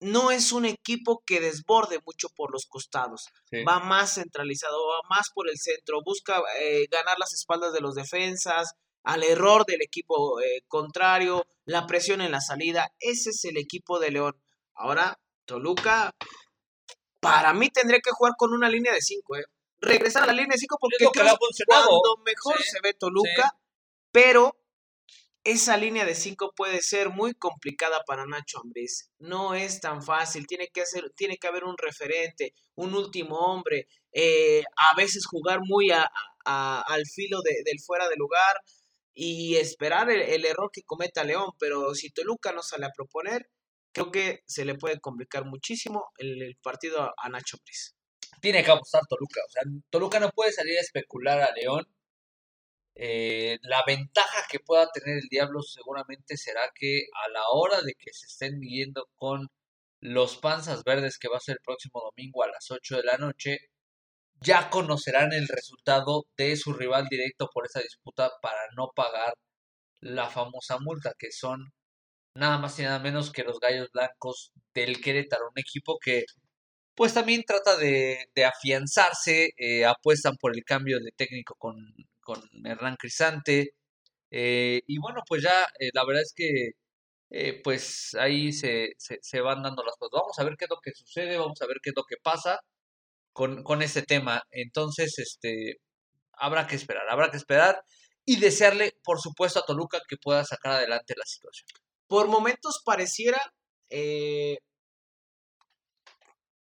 no es un equipo que desborde mucho por los costados. Va más centralizado, va más por el centro, busca eh, ganar las espaldas de los defensas, al error del equipo eh, contrario, la presión en la salida. Ese es el equipo de León. Ahora, Toluca, para mí tendría que jugar con una línea de 5, ¿eh? Regresar a la línea de 5 porque cuando mejor se ve Toluca, pero esa línea de 5 puede ser muy complicada para Nacho Ambriz. No es tan fácil, tiene que, hacer, tiene que haber un referente, un último hombre, eh, a veces jugar muy a, al filo del fuera de lugar, y esperar el, error que cometa León, pero si Toluca no sale a proponer, creo que se le puede complicar muchísimo el, partido a, Nacho Pris. Tiene que apostar Toluca, o sea, Toluca no puede salir a especular a León. Eh, la ventaja que pueda tener el Diablo seguramente será que a la hora de que se estén midiendo con los Panzas Verdes, que va a ser el próximo domingo a las 8 de la noche, ya conocerán el resultado de su rival directo por esa disputa para no pagar la famosa multa, que son nada más y nada menos que los Gallos Blancos del Querétaro, un equipo que pues también trata de, afianzarse, eh, apuestan por el cambio de técnico con, con Hernán Crisante, eh, y bueno, pues ya eh, la verdad es que pues ahí se, se, se van dando las cosas. Vamos a ver qué es lo que sucede, vamos a ver qué es lo que pasa con, con ese tema. Entonces, este, habrá que esperar, habrá que esperar y desearle, por supuesto, a Toluca que pueda sacar adelante la situación. Por momentos pareciera eh,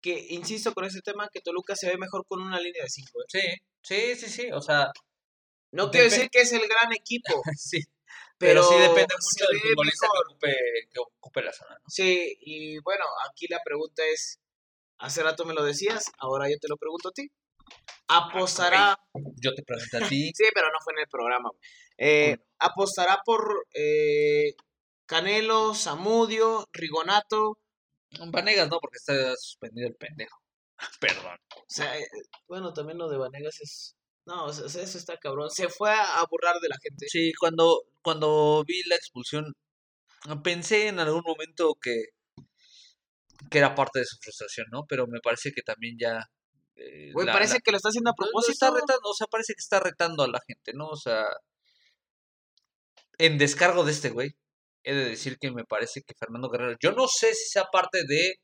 que, insisto con ese tema, que Toluca se ve mejor con una línea de 5. ¿eh? Sí, sí, sí, sí, o sea... No quiero decir que es el gran equipo. (laughs) sí. Pero, sí depende mucho del futbolista que ocupe, que ocupe la zona. ¿no? Sí, y bueno, aquí la pregunta es, Hace rato me lo decías, ahora yo te lo pregunto a ti. ¿Apostará? yo te pregunto a ti. (laughs) sí, pero no fue en el programa. Eh, ¿Apostará por eh, Canelo, Samudio, Rigonato? Vanegas no, porque está suspendido el pendejo. (laughs) Perdón. O sea, eh, bueno, también lo de Vanegas es... No, eso está cabrón. Se fue a burlar de la gente. Sí, cuando, cuando vi la expulsión, pensé en algún momento que que era parte de su frustración, ¿no? Pero me parece que también ya... Eh, parece que lo está haciendo a propósito. está retando, o sea, parece que está retando a la gente, ¿no? O sea, en descargo de este güey, he de decir que me parece que Fernando Guerrero, yo no sé si sea parte de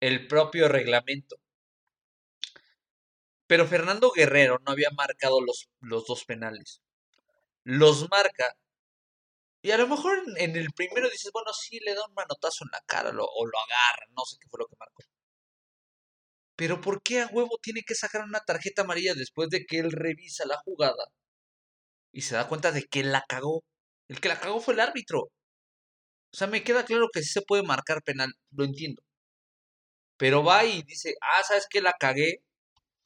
el propio reglamento, pero Fernando Guerrero no había marcado los, los dos penales. Los marca y a lo mejor en, el primero dices, bueno, sí, le da un manotazo en la cara o lo agarra, no sé qué fue lo que marcó. Pero ¿por qué a huevo tiene que sacar una tarjeta amarilla después de que él revisa la jugada? y se da cuenta de que la cagó. El que la cagó fue el árbitro. O sea, me queda claro que sí se puede marcar penal, lo entiendo. Pero va y dice, ah, ¿sabes qué? La cagué,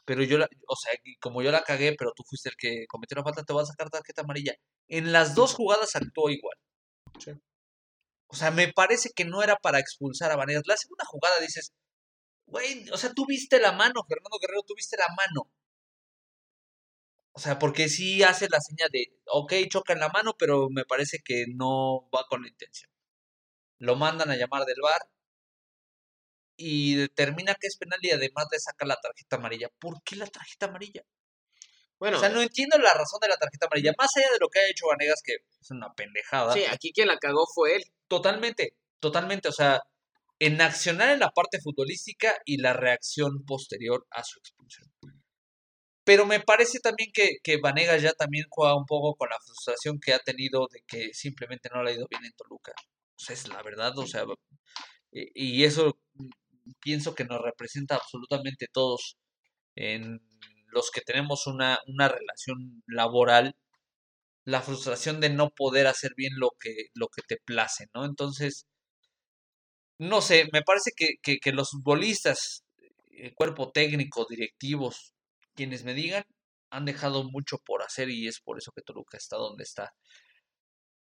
pero yo la, o sea, como yo la cagué, pero tú fuiste el que cometió la falta, te voy a sacar tarjeta amarilla. En las dos jugadas actuó igual. O sea, me parece que no era para expulsar a Vanegas. La segunda jugada dices, güey, o sea, tú viste la mano, Fernando Guerrero, tú viste la mano. O sea, porque sí hace la seña de, ok, choca en la mano, pero me parece que no va con la intención. Lo mandan a llamar del bar y determina que es penal y además le saca la tarjeta amarilla. ¿Por qué la tarjeta amarilla? Bueno, o sea, no entiendo la razón de la tarjeta amarilla, más allá de lo que ha hecho Vanegas, que es una pendejada. Sí, aquí quien la cagó fue él. Totalmente, totalmente. O sea, en accionar en la parte futbolística y la reacción posterior a su expulsión. Pero me parece también que, que Vanegas ya también juega un poco con la frustración que ha tenido de que simplemente no le ha ido bien en Toluca. O sea, es la verdad, o sea, y eso pienso que nos representa absolutamente todos en los que tenemos una, una relación laboral, la frustración de no poder hacer bien lo que, lo que te place, ¿no? Entonces, no sé, me parece que, que, que los futbolistas, el cuerpo técnico, directivos, quienes me digan, han dejado mucho por hacer y es por eso que Toluca está donde está.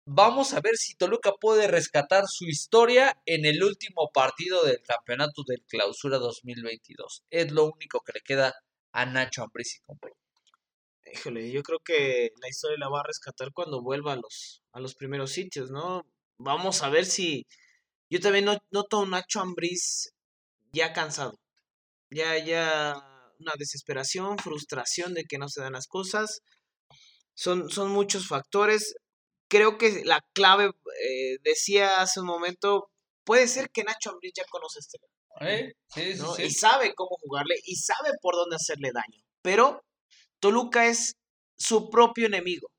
Vamos a ver si Toluca puede rescatar su historia en el último partido del campeonato del Clausura 2022. Es lo único que le queda a Nacho Ambriz y compañía. Híjole, yo creo que la historia la va a rescatar cuando vuelva a los, a los primeros sitios, ¿no? Vamos a ver si. Yo también noto a Nacho Ambriz ya cansado. Ya, ya una desesperación, frustración de que no se dan las cosas. Son, son muchos factores. Creo que la clave, eh, decía hace un momento, puede ser que Nacho Ambriz ya conoce este ¿Eh? sí, sí, y sabe cómo jugarle y sabe por dónde hacerle daño. Pero Toluca es su propio enemigo.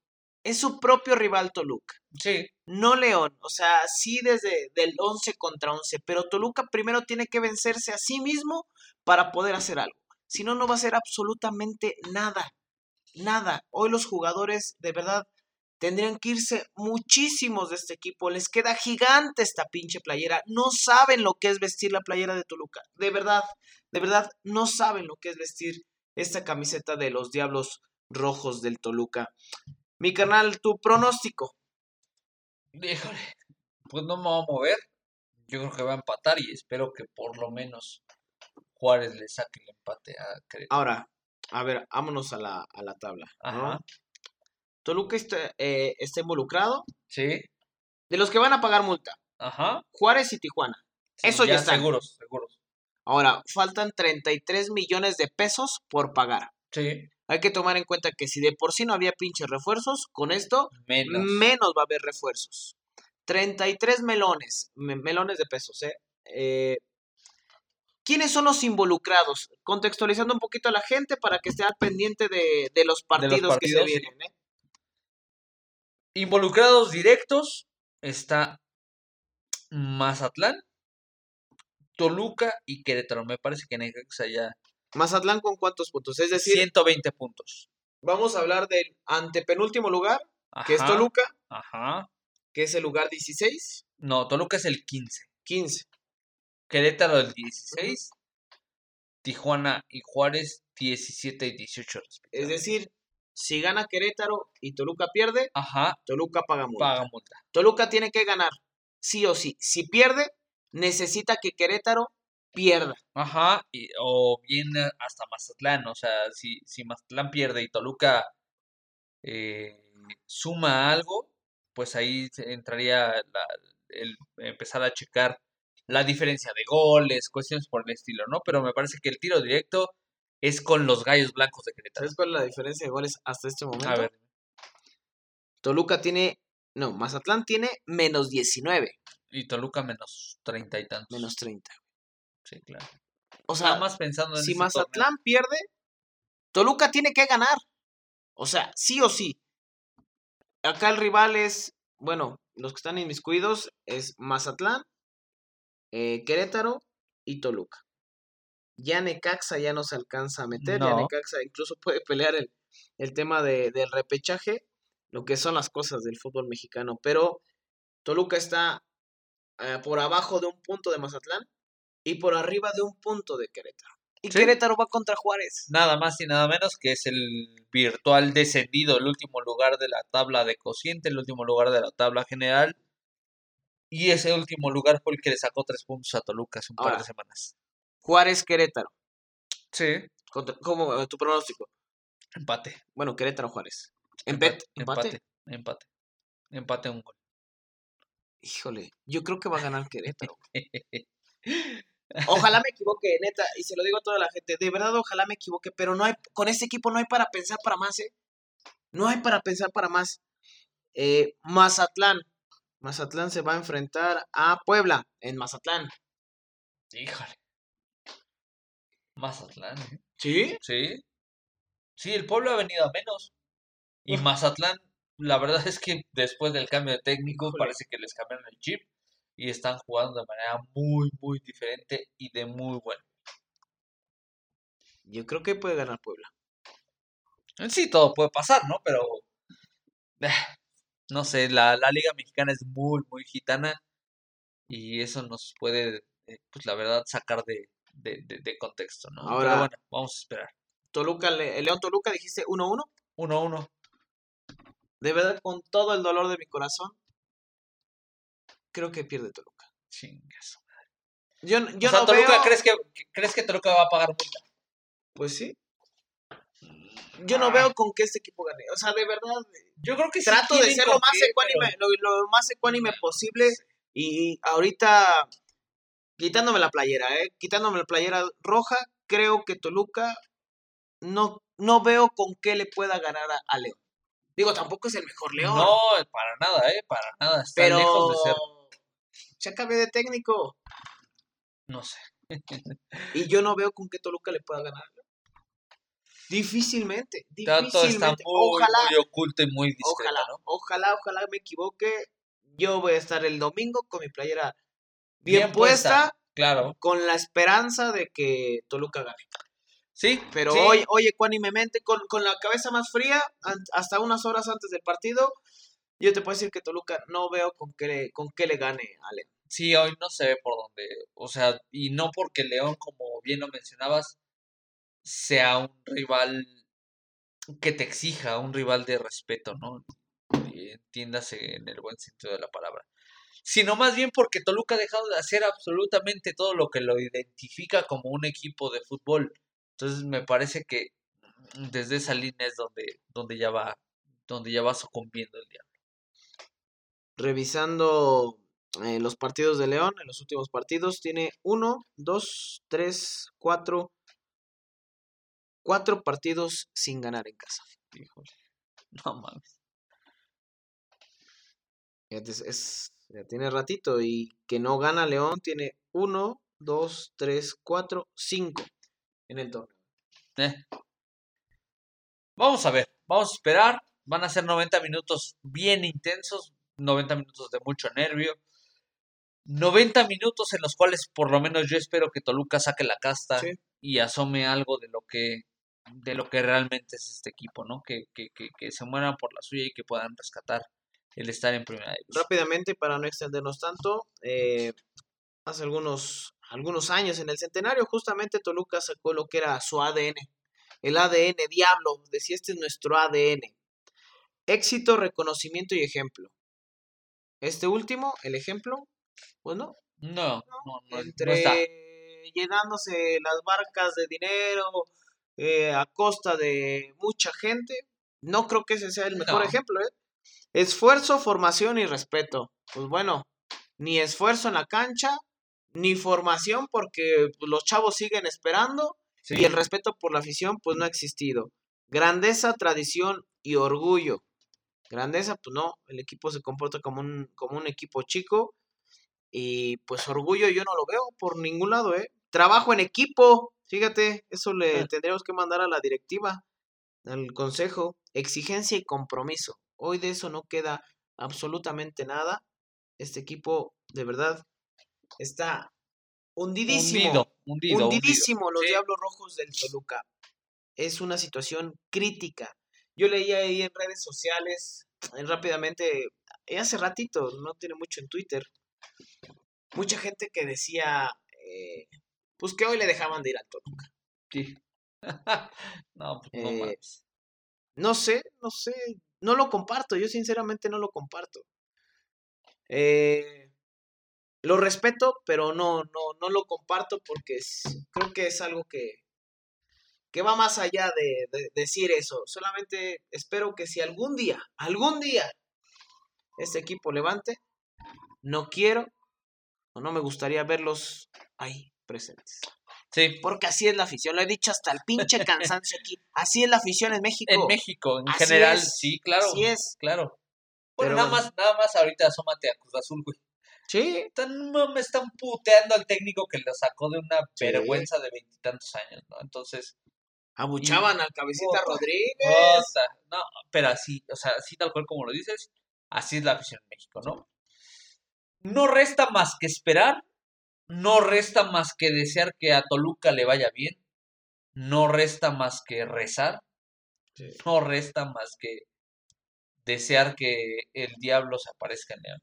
Es su propio rival Toluca. Sí. No León. O sea, sí desde del 11 contra 11. Pero Toluca primero tiene que vencerse a sí mismo para poder hacer algo. Si no, no va a ser absolutamente nada. Nada. Hoy los jugadores, de verdad, tendrían que irse muchísimos de este equipo. Les queda gigante esta pinche playera. No saben lo que es vestir la playera de Toluca. De verdad, de verdad, no saben lo que es vestir esta camiseta de los Diablos Rojos del Toluca. Mi canal, tu pronóstico. Híjole, pues no me voy a mover. Yo creo que va a empatar y espero que por lo menos Juárez le saque el empate a Querétaro. Ahora, a ver, vámonos a la, a la tabla. Ajá. Toluca está, eh, está involucrado. Sí. De los que van a pagar multa. Ajá. Juárez y Tijuana. Eso ya, está. Seguros, seguros. Ahora, faltan 33 millones de pesos por pagar. Sí. Hay que tomar en cuenta que si de por sí no había pinches refuerzos, con esto menos, va a haber refuerzos. 33 melones, melones de pesos, ¿eh? ¿eh? ¿Quiénes son los involucrados? Contextualizando un poquito a la gente para que esté al pendiente de, los, partidos que se vienen. ¿eh? Involucrados directos está Mazatlán, Toluca y Querétaro. Me parece que Necaxa ya. Mazatlán con cuántos puntos? Es decir, 120 puntos. Vamos a hablar del antepenúltimo lugar, que es Toluca. Ajá. Que es el lugar 16. No, Toluca es el 15. 15. Querétaro el 16, Tijuana y Juárez 17 y 18 Es decir, si gana Querétaro y Toluca pierde, Ajá, Toluca paga multa. paga multa. Toluca tiene que ganar, sí o sí. Si pierde, necesita que Querétaro pierda. Ajá, y, o bien hasta Mazatlán, o sea, si, si Mazatlán pierde y Toluca eh, suma algo, pues ahí entraría el empezar a checar la diferencia de goles, cuestiones por el estilo, ¿no? Pero me parece que el tiro directo es con los gallos blancos de Querétaro. ¿Sabes cuál es la diferencia de goles hasta este momento? A ver. Toluca tiene, no, Mazatlán tiene menos 19. Y Toluca menos 30 y tantos. Menos 30. Sí, claro. O sea, más pensando en si Mazatlán pierde, Toluca tiene que ganar. O sea, sí o sí. Acá el rival es, bueno, los que están inmiscuidos es Mazatlán, eh, Querétaro y Toluca. Ya Necaxa ya no se alcanza a meter, ya Necaxa incluso (laughs) puede pelear el, el tema de, del repechaje. lo que son las cosas del fútbol mexicano. Pero Toluca está eh, por abajo de un punto de Mazatlán y por arriba de un punto de Querétaro. Y Sí. Querétaro va contra Juárez. Nada más y nada menos que es el virtual descendido, el último lugar de la tabla de cociente, el último lugar de la tabla general. Y ese último lugar fue el que le sacó tres puntos a Toluca hace un par de semanas. Juárez, Querétaro. Sí. Contra- ¿Cómo eh, tu pronóstico? Empate. Bueno, Querétaro, Juárez. Empate. Empate. Empate. Empate. Empate un gol. Híjole, yo creo que va a ganar Querétaro. (laughs) Ojalá me equivoque, neta, y se lo digo a toda la gente, de verdad ojalá me equivoque, pero no hay, con este equipo no hay para pensar para más, ¿eh? No hay para pensar para más. Eh, Mazatlán, Mazatlán se va a enfrentar a Puebla en Mazatlán. Híjole. Mazatlán, ¿eh? ¿Sí? Sí. Sí, el pueblo ha venido a menos. Y. Mazatlán, la verdad es que después del cambio de técnico parece que les cambiaron el chip y están jugando de manera muy, muy diferente y de muy buena. Yo creo que puede ganar Puebla. En sí, todo puede pasar, ¿no? Pero, eh, no sé, la, la Liga Mexicana es muy, muy gitana y eso nos puede, eh, pues la verdad, sacar de, de, de- de contexto, ¿no? Ahora- Pero bueno, vamos a esperar. Toluca, Le- León Toluca, dijiste 1-1. 1-1. De verdad, con todo el dolor de mi corazón, creo que pierde Toluca. Chingas. Yo, yo o sea, no Toluca, veo... ¿crees que, ¿crees que Toluca va a pagar multa? Pues sí. Yo no Ah. veo con qué este equipo gane. O sea, de verdad, Yo creo que sí trato de ser lo más, ecuánime, pero- lo, lo más ecuánime posible. Y ahorita, quitándome la playera, ¿eh? Quitándome la playera roja, creo que Toluca no, no veo con qué le pueda ganar a, a León. Digo, tampoco es el mejor León. No, para nada, ¿eh? Para nada. Está pero lejos de ser. se acabe de técnico. No sé. Y yo no veo con qué Toluca le pueda ganar. Difícilmente, está difícilmente. muy, ojalá, muy oculto y muy discreto, ojalá, ¿no? ojalá, ojalá me equivoque. Yo voy a estar el domingo con mi playera bien, Bien puesta, puesta. Claro. con la esperanza de que Toluca gane. Sí, Pero sí. hoy, hoy ecuánimemente, con, con la cabeza más fría, hasta unas horas antes del partido, yo te puedo decir que Toluca no veo con qué le, con qué le gane a León. Sí, hoy no se ve por dónde. O sea, y no porque León, como bien lo mencionabas, sea un rival que te exija, un rival de respeto, ¿no? Y Entiéndase en el buen sentido de la palabra. Sino más bien porque Toluca ha dejado de hacer absolutamente todo lo que lo identifica como un equipo de fútbol. Entonces me parece que desde esa línea es donde, donde ya va, donde ya va sucumbiendo el diablo. Revisando eh, los partidos de León, en los últimos partidos, tiene uno, dos, tres, cuatro, cuatro partidos sin ganar en casa. Híjole. No mames. Es- ya tiene ratito y que no gana León tiene uno, dos, tres, cuatro, cinco en el torneo. Eh. Vamos a ver, vamos a esperar. Van a ser 90 minutos bien intensos, 90 minutos de mucho nervio. 90 minutos en los cuales por lo menos yo espero que Toluca saque la casta Sí. y asome algo de lo que de lo que realmente es este equipo, ¿no? Que, que, que, que se mueran por la suya y que puedan rescatar el estar en primera división. Rápidamente, para no extendernos tanto, eh, hace algunos, algunos años en el centenario, justamente Toluca sacó lo que era su ADN. El ADN, diablo, decía este es nuestro ADN. Éxito, reconocimiento y ejemplo. Este último, el ejemplo, pues no, No, no, no, no entre está. llenándose las barcas de dinero eh, a costa de mucha gente, no creo que ese sea el mejor No. ejemplo. ¿eh? Esfuerzo, formación y respeto. Pues bueno, ni esfuerzo en la cancha, ni formación porque pues, los chavos siguen esperando Sí. y el respeto por la afición pues no ha existido. Grandeza, tradición y orgullo. Grandeza, pues no, el equipo se comporta como un, como un equipo chico y pues orgullo yo no lo veo por ningún lado, ¿eh? Trabajo en equipo, fíjate, eso le tendríamos que mandar a la directiva, al consejo. Exigencia y compromiso. Hoy de eso no queda absolutamente nada. Este equipo, de verdad, está hundidísimo. Hundido, hundido, hundido. hundidísimo los Sí. Diablos Rojos del Toluca. Es una situación crítica. Yo leía ahí en redes sociales rápidamente, eh, hace ratito, no tiene mucho en Twitter, mucha gente que decía, eh, pues que hoy le dejaban de ir al Toluca. Sí. (laughs) no, pues no Eh. No sé, no sé, no lo comparto, yo sinceramente no lo comparto. Eh, lo respeto, pero no, no, no lo comparto porque creo que es algo que, que va más allá de, de decir eso. Solamente espero que si algún día, algún día, este equipo levante, no quiero o no me gustaría verlos ahí presentes. Sí, Porque así es la afición, lo he dicho hasta el pinche cansancio aquí. (laughs) Así es la afición en México. en México, en Así general, es, sí, claro. así es. Claro. Bueno, Pero nada más, nada más ahorita asómate a Cruz Azul, güey. Sí, Están, me están puteando al técnico que lo sacó de una Sí. vergüenza de veintitantos años, ¿no? Entonces, abuchaban al cabecita. Rodríguez. No, pero así, o sea, así tal cual como lo dices, así es la afición en México, ¿no? No resta más que esperar, no resta más que desear que a Toluca le vaya bien, no resta más que rezar, Sí. no resta más que desear que el diablo se aparezca en León.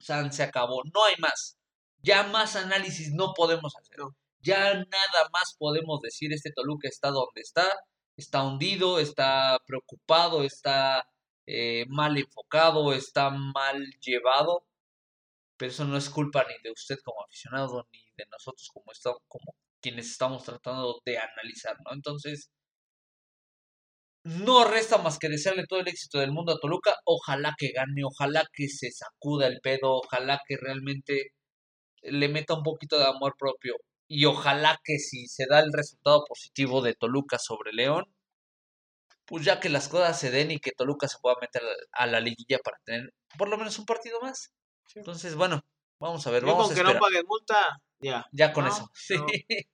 San se acabó, no hay más. Ya más análisis no podemos hacer. No. Ya nada más podemos decir, este Toluca está donde está, está hundido, está preocupado, está eh, mal enfocado, está mal llevado, pero eso no es culpa ni de usted como aficionado, ni de nosotros como, como quienes estamos tratando de analizar, ¿no? Entonces, no resta más que desearle todo el éxito del mundo a Toluca. Ojalá que gane, ojalá que se sacuda el pedo, ojalá que realmente le meta un poquito de amor propio. Y ojalá que si se da el resultado positivo de Toluca sobre León, pues ya que las cosas se den y que Toluca se pueda meter a la liguilla para tener por lo menos un partido más. Entonces, bueno, vamos a ver, Yo vamos con a que no paguen multa, ya. Ya con No, eso. (laughs) Sí. no.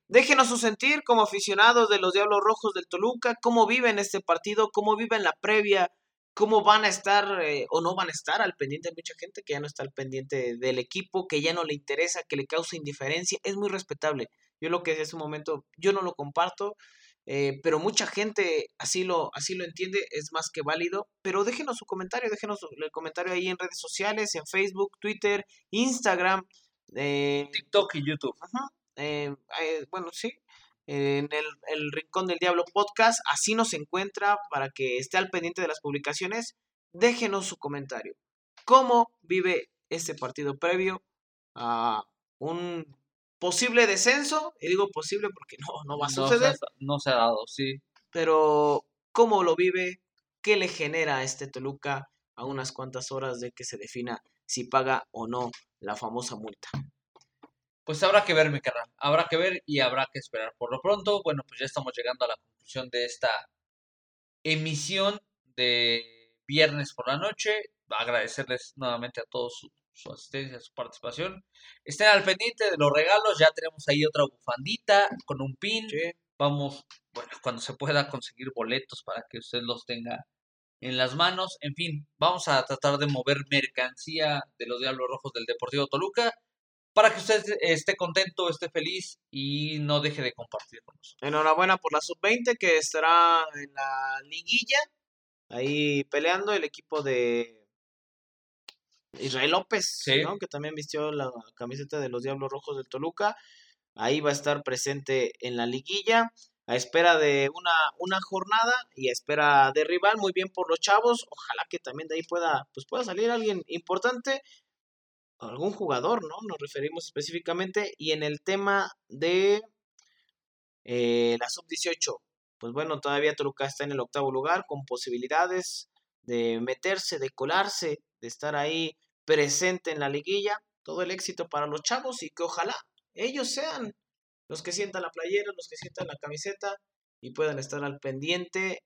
Déjenos su sentir como aficionados de los Diablos Rojos del Toluca, cómo viven este partido, cómo viven la previa, cómo van a estar eh, o no van a estar al pendiente. Hay mucha gente que ya no está al pendiente del equipo, que ya no le interesa, que le causa indiferencia. Es muy respetable. Yo lo que en ese momento, yo no lo comparto, eh, pero mucha gente así lo, así lo entiende, es más que válido. Pero déjenos su comentario, déjenos el comentario ahí en redes sociales, en Facebook, Twitter, Instagram. eh, TikTok y YouTube. Ajá, eh, bueno, sí. En el, el Rincón del Diablo podcast, así nos encuentra para que esté al pendiente de las publicaciones. Déjenos su comentario. ¿Cómo vive este partido previo a un posible descenso? Y digo posible porque no, no va a suceder, no se ha dado, sí. pero ¿cómo lo vive? ¿Qué le genera a este Toluca a unas cuantas horas de que se defina si paga o no la famosa multa? Pues habrá que ver, mi carnal. Habrá que ver y habrá que esperar. Por lo pronto, bueno, pues ya estamos llegando a la conclusión de esta emisión de viernes por la noche. Agradecerles nuevamente a todos su, asistencia, su participación. Estén al pendiente de los regalos. Ya tenemos ahí otra bufandita con un pin. Sí. Vamos, bueno, cuando se pueda conseguir boletos para que usted los tenga en las manos. En fin, vamos a tratar de mover mercancía de los Diablos Rojos del Deportivo Toluca para que usted esté contento, esté feliz y no deje de compartir con nosotros. Enhorabuena por la sub-20 que estará en la liguilla. Ahí peleando el equipo de Israel López, Sí. ¿no? que también vistió la camiseta de los Diablos Rojos del Toluca. Ahí va a estar presente en la liguilla. A espera de una, una jornada y a espera de rival. Muy bien por los chavos. Ojalá que también de ahí pueda, pues pueda salir alguien importante. Algún jugador, ¿no? Nos referimos específicamente. Y en el tema de eh, la sub-18, pues bueno, todavía Toluca está en el octavo lugar con posibilidades de meterse, de colarse, de estar ahí presente en la liguilla. Todo el éxito para los chavos y que ojalá ellos sean los que sientan la playera, los que sientan la camiseta y puedan estar al pendiente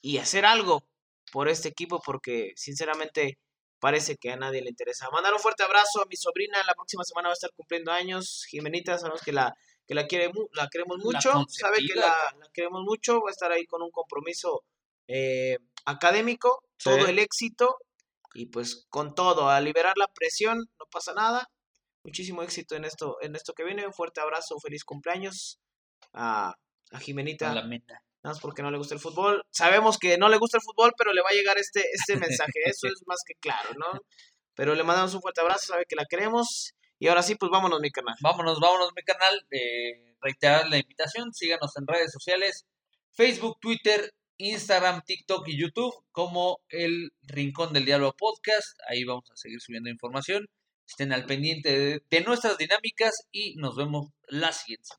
y hacer algo por este equipo porque sinceramente parece que a nadie le interesa. Mandar un fuerte abrazo a mi sobrina, la próxima semana va a estar cumpliendo años, Jimenita, sabemos que la que la quiere la queremos La mucho, sabe que la, la queremos mucho, va a estar ahí con un compromiso eh, académico, Sí. todo el éxito y pues con todo, a liberar la presión, no pasa nada. Muchísimo éxito en esto, en esto que viene. Un fuerte abrazo, feliz cumpleaños a, a Jimenita, A la mena. nada más porque no le gusta el fútbol. Sabemos que no le gusta el fútbol, pero le va a llegar este, este mensaje, eso es más que claro, ¿no? Pero le mandamos un fuerte abrazo, sabe que la queremos. Y ahora sí, pues vámonos, mi canal. Vámonos, vámonos, mi canal. Eh, reiterar la invitación, síganos en redes sociales, Facebook, Twitter, Instagram, TikTok y YouTube como el Rincón del Diablo Podcast. Ahí vamos a seguir subiendo información. Estén al pendiente de, nuestras dinámicas y nos vemos la siguiente.